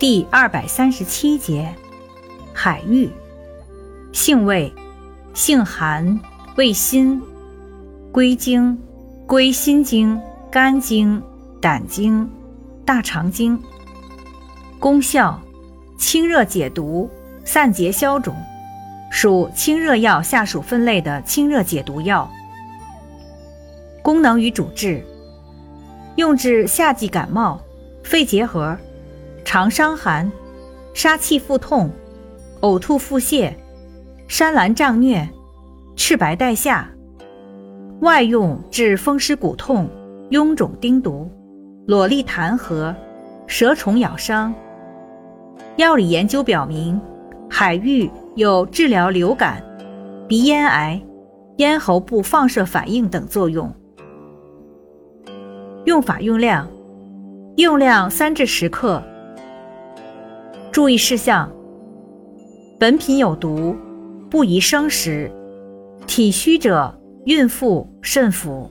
第二百三十七节，海芋，性味，性寒，味辛，归经，归心经、肝经、胆经、大肠经。功效，清热解毒，散结消肿，属清热药下属分类的清热解毒药。功能与主治，用治夏季感冒、肺结核、肠伤寒、杀气腹痛、呕吐腹泻、山岚胀疟、赤白带下；外用治风湿骨痛、臃肿丁毒、瘰疬痰核、蛇虫咬伤。药理研究表明，海芋有治疗流感、鼻咽癌、咽喉部放射反应等作用。用法用量：用量三至十克。注意事项：本品有毒，不宜生食，体虚者、孕妇慎服。